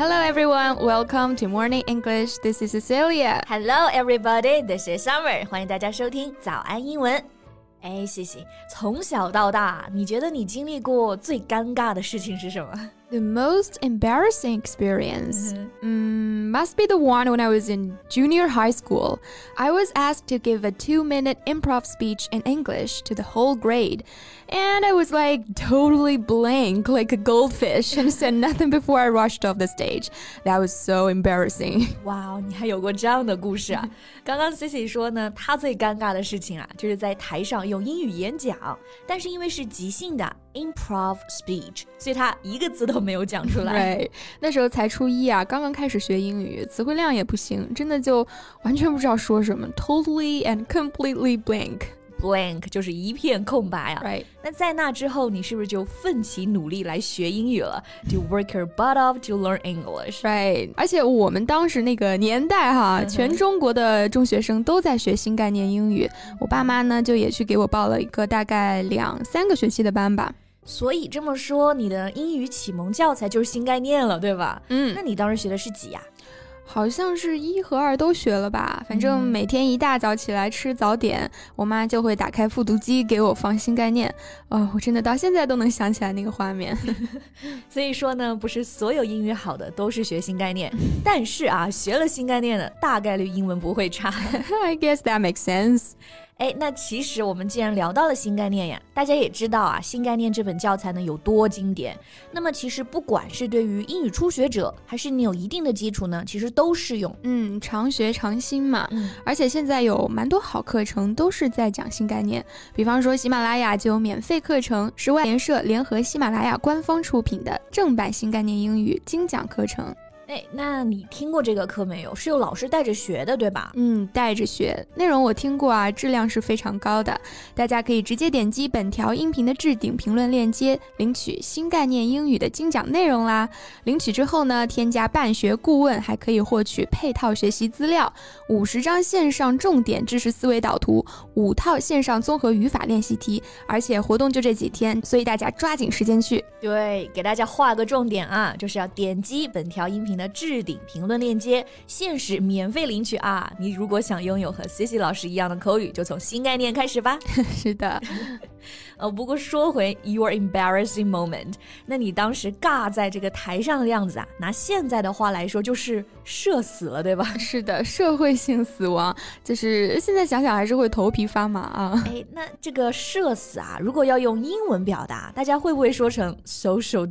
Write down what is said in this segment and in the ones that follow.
Hello everyone, welcome to Morning English. This is Cecilia. Hello everybody, this is Summer. 欢迎大家收听早安英文。哎，西西，从小到大，你觉得你经历过最尴尬的事情是什么？The most embarrassing experience mm, must be the one when I was in junior high school. I was asked to give a two minute improv speech in English to the whole grade. And I was like totally blank, like a goldfish, and said nothing before I rushed off the stage. That was so embarrassing. 哇，你还有过这样的故事啊！刚刚 Cici 说呢，她最尴尬的事情啊，就是在台上用英语演讲，但是因为是即兴的 improv speech，所以他一个字都没有讲出来。对，那时候才初一啊，刚刚开始学英语，词汇量也不行，真的就完全不知道说什么，totally and completely blank。blank 就是一片空白啊。Right. 那在那之后，你是不是就奋起努力来学英语了？To work your butt off to learn English. Right. 而且我们当时那个年代哈，全中国的中学生都在学新概念英语。我爸妈呢，就也去给我报了一个大概两三个学期的班吧。所以这么说，你的英语启蒙教材就是新概念了，对吧？嗯，那你当时学的是几呀？好像是一和二都学了吧，反正每天一大早起来吃早点，我妈就会打开复读机给我放新概念。哦，我真的到现在都能想起来那个画面。所以说呢，不是所有英语好的都是学新概念，但是啊，学了新概念的大概率英文不会差。I guess that makes sense. 哎，那其实我们既然聊到了新概念呀，大家也知道啊，新概念这本教材呢有多经典。那么其实不管是对于英语初学者，还是你有一定的基础呢，其实都适用。嗯，常学常新嘛。嗯，而且现在有蛮多好课程都是在讲新概念，比方说喜马拉雅就有免费课程，是外联社联合喜马拉雅官方出品的正版新概念英语精讲课程。哎，那你听过这个课没有？是有老师带着学的，对吧？嗯，带着学，内容我听过啊，质量是非常高的。大家可以直接点击本条音频的置顶评论链接，领取新概念英语的精讲内容啦。领取之后呢，添加办学顾问，还可以获取配套学习资料，五十张线上重点知识思维导图，五套线上综合语法练习题。而且活动就这几天，所以大家抓紧时间去。对，给大家画个重点啊，就是要点击本条音频的。置顶评论链接，限时免费领取啊！你如果想拥有和 Cici 老师一样的口语，就从新概念开始吧。是的，呃，不过说回 your embarrassing moment，那你当时尬在这个台上的样子啊，拿现在的话来说就是社死了，对吧？是的，社会性死亡，就是现在想想还是会头皮发麻啊。哎，那这个社死啊，如果要用英文表达，大家会不会说成 social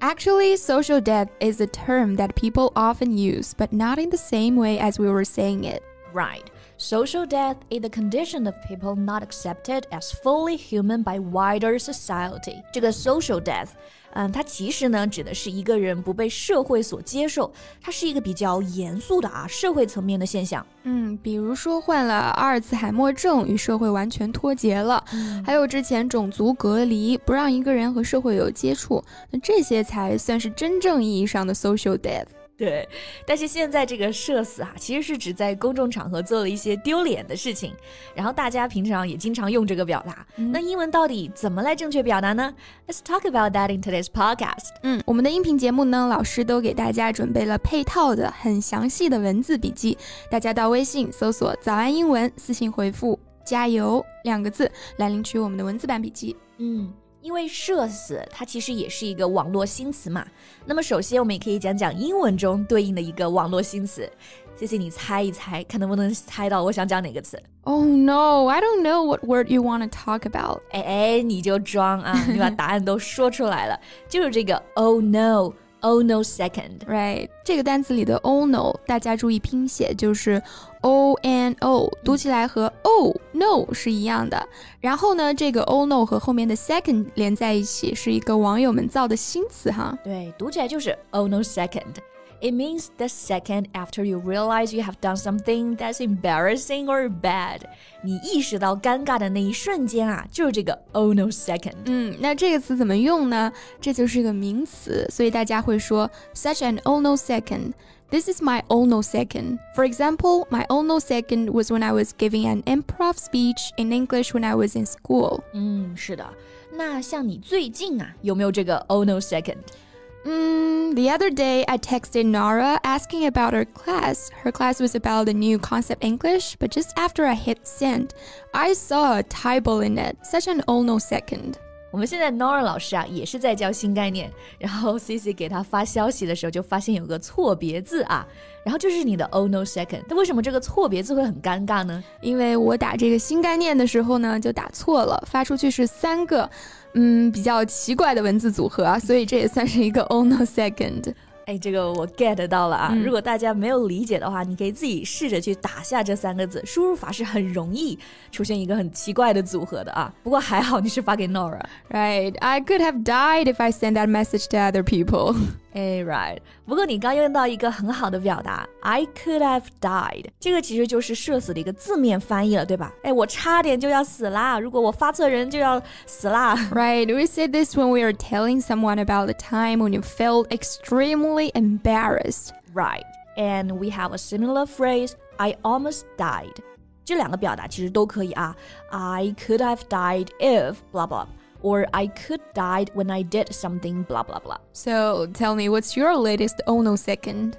death？Actually, social death is a term that people often use, but not in the same way as we were saying it. Right. Social death is the condition of people not accepted as fully human by wider society. 这个 social death 嗯，它其实呢指的是一个人不被社会所接受，它是一个比较严肃的啊社会层面的现象。嗯，比如说患了阿尔茨海默症，与社会完全脱节了；还有之前种族隔离，不让一个人和社会有接触，那这些才算是真正意义上的 social death。对，但是现在这个社死啊，其实是指在公众场合做了一些丢脸的事情，然后大家平常也经常用这个表达。那英文到底怎么来正确表达呢？Let's talk about that in today's podcast。嗯，我们的音频节目呢，老师都给大家准备了配套的很详细的文字笔记，大家到微信搜索“早安英文”，私信回复“加油”两个字来领取我们的文字版笔记。嗯。因为社死，它其实也是一个网络新词嘛。那么首先，我们也可以讲讲英文中对应的一个网络新词。谢谢你猜一猜，看能不能猜到我想讲哪个词。Oh no, I don't know what word you want to talk about。哎哎，你就装啊，你把答案都说出来了，就是这个。Oh no。Oh no second, right？这个单词里的 oh no，大家注意拼写，就是 o n o，读起来和 oh no 是一样的。然后呢，这个 oh no 和后面的 second 连在一起，是一个网友们造的新词哈。对，读起来就是 oh no second。It means the second after you realize you have done something that's embarrassing or bad。你意识到尴尬的那一瞬间啊，就是这个 oh no second。嗯，那这个词怎么用呢？这就是个名词，所以大家会说 such an oh no second。This is my oh no second. For example, my oh no second was when I was giving an improv speech in English when I was in school. 嗯，是的。那像你最近啊，有没有这个 oh no second？ Mm, the other day, I texted Nara asking about her class. Her class was about the new concept English, but just after I hit send, I saw a typo in it. Such an oh no second. 我们现在 Nora 老师啊，也是在教新概念。然后 Cici 给他发消息的时候，就发现有个错别字啊，然后就是你的 oh no second。那为什么这个错别字会很尴尬呢？因为我打这个新概念的时候呢，就打错了，发出去是三个， 嗯，比较奇怪的文字组合啊，所以这也算是一个 oh no second。哎，这个我 get 到了啊！如果大家没有理解的话，你可以自己试着去打下这三个字，输入法是很容易出现一个很奇怪的组合的啊。不过还好你是发给 Nora。Right, I could have died if I send that message to other people. 哎，right。不过你刚用到一个很好的表达，I could have died，这个其实就是社死的一个字面翻译了，对吧？哎，我差点就要死啦！如果我发错人就要死啦。Right, we say this when we are telling someone about the time when you felt extremely embarrassed. Right, and we have a similar phrase, I almost died. 这两个表达其实都可以啊。I could have died if blah blah or I could died when I did something blah blah blah. So tell me, what's your latest oh no second?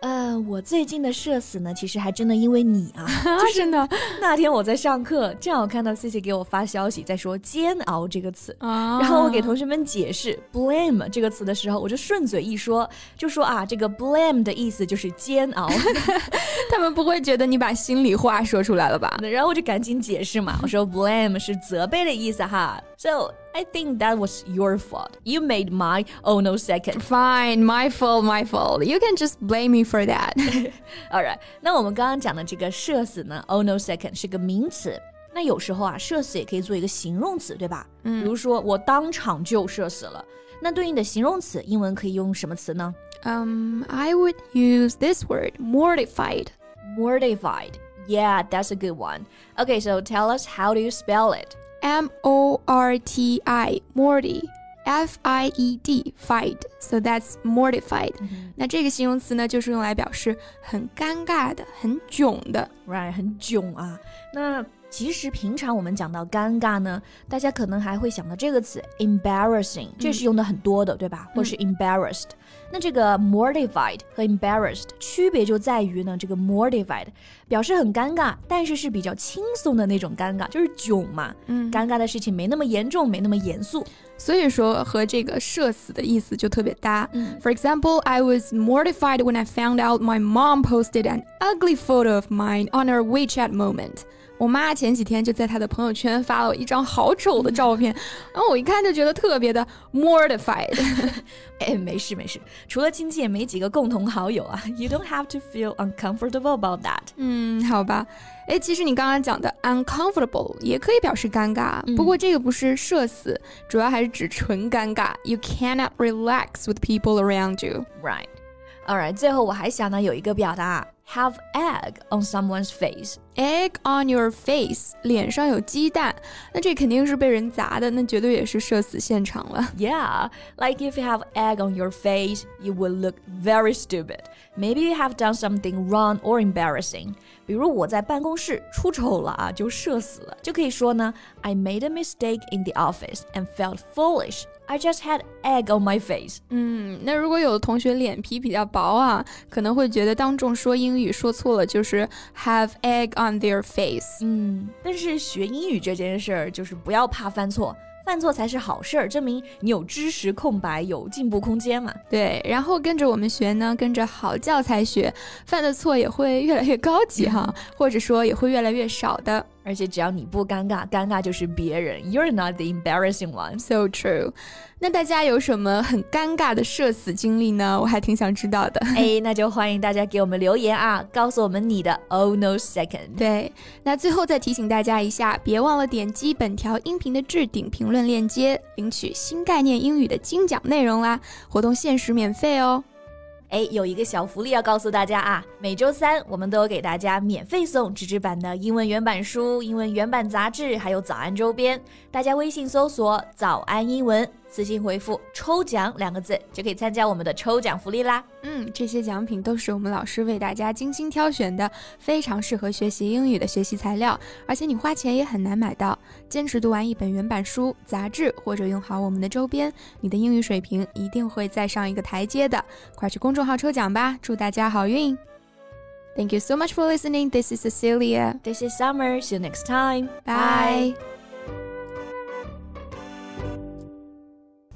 呃，我最近的社死呢，其实还真的因为你啊，真的。那天我在上课，正好看到 C C 给我发消息，在说“煎熬”这个词，然后我给同学们解释 “blame” 这个词的时候，我就顺嘴一说，就说啊，这个 “blame” 的意思就是煎熬。他们不会觉得你把心里话说出来了吧？然后我就赶紧解释嘛，我说 “blame” 是责备的意思哈。So I think that was your fault. You made my oh no second. Fine, my fault, my fault. You can just blame me for that. Alright，那我们刚刚讲的这个社死呢，oh no second 是个名词。那有时候啊，社死也可以做一个形容词，对吧？嗯，比如说我当场就社死了。那对应的形容词，英文可以用什么词呢？Um, I would use this word, mortified. Mortified. Yeah, that's a good one. Okay, so tell us how do you spell it? M O R T I Morty F I E D fied so that's mortified、嗯、那这个形容词呢就是用来表示很尴尬的很囧的 right 很囧啊那 其实平常我们讲到尴尬呢，大家可能还会想到这个词 embarrassing，这是用的很多的，对吧？或是 embarrassed。那这个 mortified 和 embarrassed 区别就在于呢，这个 mortified 表示很尴尬，但是是比较轻松的那种尴尬，就是囧嘛。嗯，尴尬的事情没那么严重，没那么严肃，所以说和这个社死的意思就特别搭。For example, I was mortified when I found out my mom posted an ugly photo of mine on her WeChat moment. 我妈前几天就在她的朋友圈发了我一张好丑的照片，然后我一看就觉得特别的 mortified。哎，没事没事，除了亲戚也没几个共同好友啊。You don't have to feel uncomfortable about that。嗯，好吧。哎，其实你刚刚讲的 uncomfortable 也可以表示尴尬，不过这个不是社死，主要还是指纯尴尬。You cannot relax with people around you. Right. Alright，最后我还想呢有一个表达。have egg on someone's face. Egg on your face，脸上有鸡蛋，那这肯定是被人砸的，那绝对也是社死现场了。Yeah, like if you have egg on your face, you will look very stupid. Maybe you have done something wrong or embarrassing. 比如我在办公室出丑了啊，就社死了，就可以说呢，I made a mistake in the office and felt foolish. I just had egg on my face。嗯，那如果有的同学脸皮比较薄啊，可能会觉得当众说英语说错了就是 have egg On their face。嗯，但是学英语这件事儿就是不要怕犯错。犯错才是好事儿，证明你有知识空白，有进步空间嘛。对，然后跟着我们学呢，跟着好教材学，犯的错也会越来越高级哈，或者说也会越来越少的。而且只要你不尴尬，尴尬就是别人。You're not the embarrassing one. So true. 那大家有什么很尴尬的社死经历呢？我还挺想知道的。哎，那就欢迎大家给我们留言啊，告诉我们你的 Oh no second。对，那最后再提醒大家一下，别忘了点击本条音频的置顶评论链接，领取新概念英语的精讲内容啦！活动限时免费哦。哎，有一个小福利要告诉大家啊！每周三我们都有给大家免费送纸质版的英文原版书、英文原版杂志，还有早安周边。大家微信搜索“早安英文”，私信回复“抽奖”两个字，就可以参加我们的抽奖福利啦。嗯，这些奖品都是我们老师为大家精心挑选的，非常适合学习英语的学习材料，而且你花钱也很难买到。坚持读完一本原版书、杂志，或者用好我们的周边，你的英语水平一定会再上一个台阶的。快去公众号抽奖吧，祝大家好运！Thank you so much for listening. This is Cecilia. This is Summer. See you next time. Bye.